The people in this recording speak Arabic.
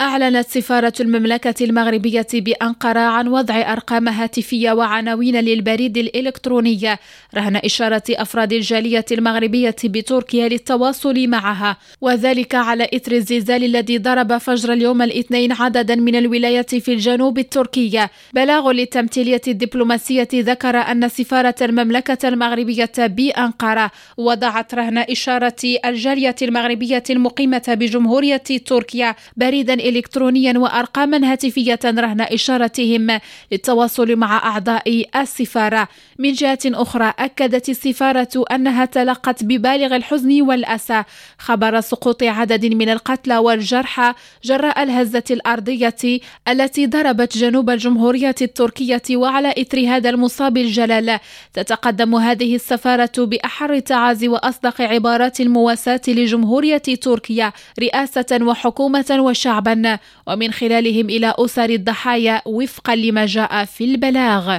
أعلنت سفارة المملكة المغربية بأنقرة عن وضع أرقام هاتفية وعناوين للبريد الإلكتروني رهن إشارة أفراد الجالية المغربية بتركيا للتواصل معها. وذلك على إثر الزلزال الذي ضرب فجر اليوم الاثنين عددا من الولايات في الجنوب التركي بلاغ للتمثيلية الدبلوماسية ذكر أن سفارة المملكة المغربية بأنقرة وضعت رهن إشارة الجالية المغربية المقيمة بجمهورية تركيا بريدا إلكترونيا وأرقاما هاتفية رهن إشارتهم للتواصل مع أعضاء السفارة. من جهة أخرى أكدت السفارة أنها تلقت ببالغ الحزن والأسى. خبر سقوط عدد من القتلى والجرحى جراء الهزة الأرضية التي ضربت جنوب الجمهورية التركية وعلى إثر هذا المصاب الجلال. تتقدم هذه السفارة بأحر التعازي وأصدق عبارات المواساة لجمهورية تركيا رئاسة وحكومة وشعبا. ومن خلالهم إلى أسر الضحايا وفقا لما جاء في البلاغ.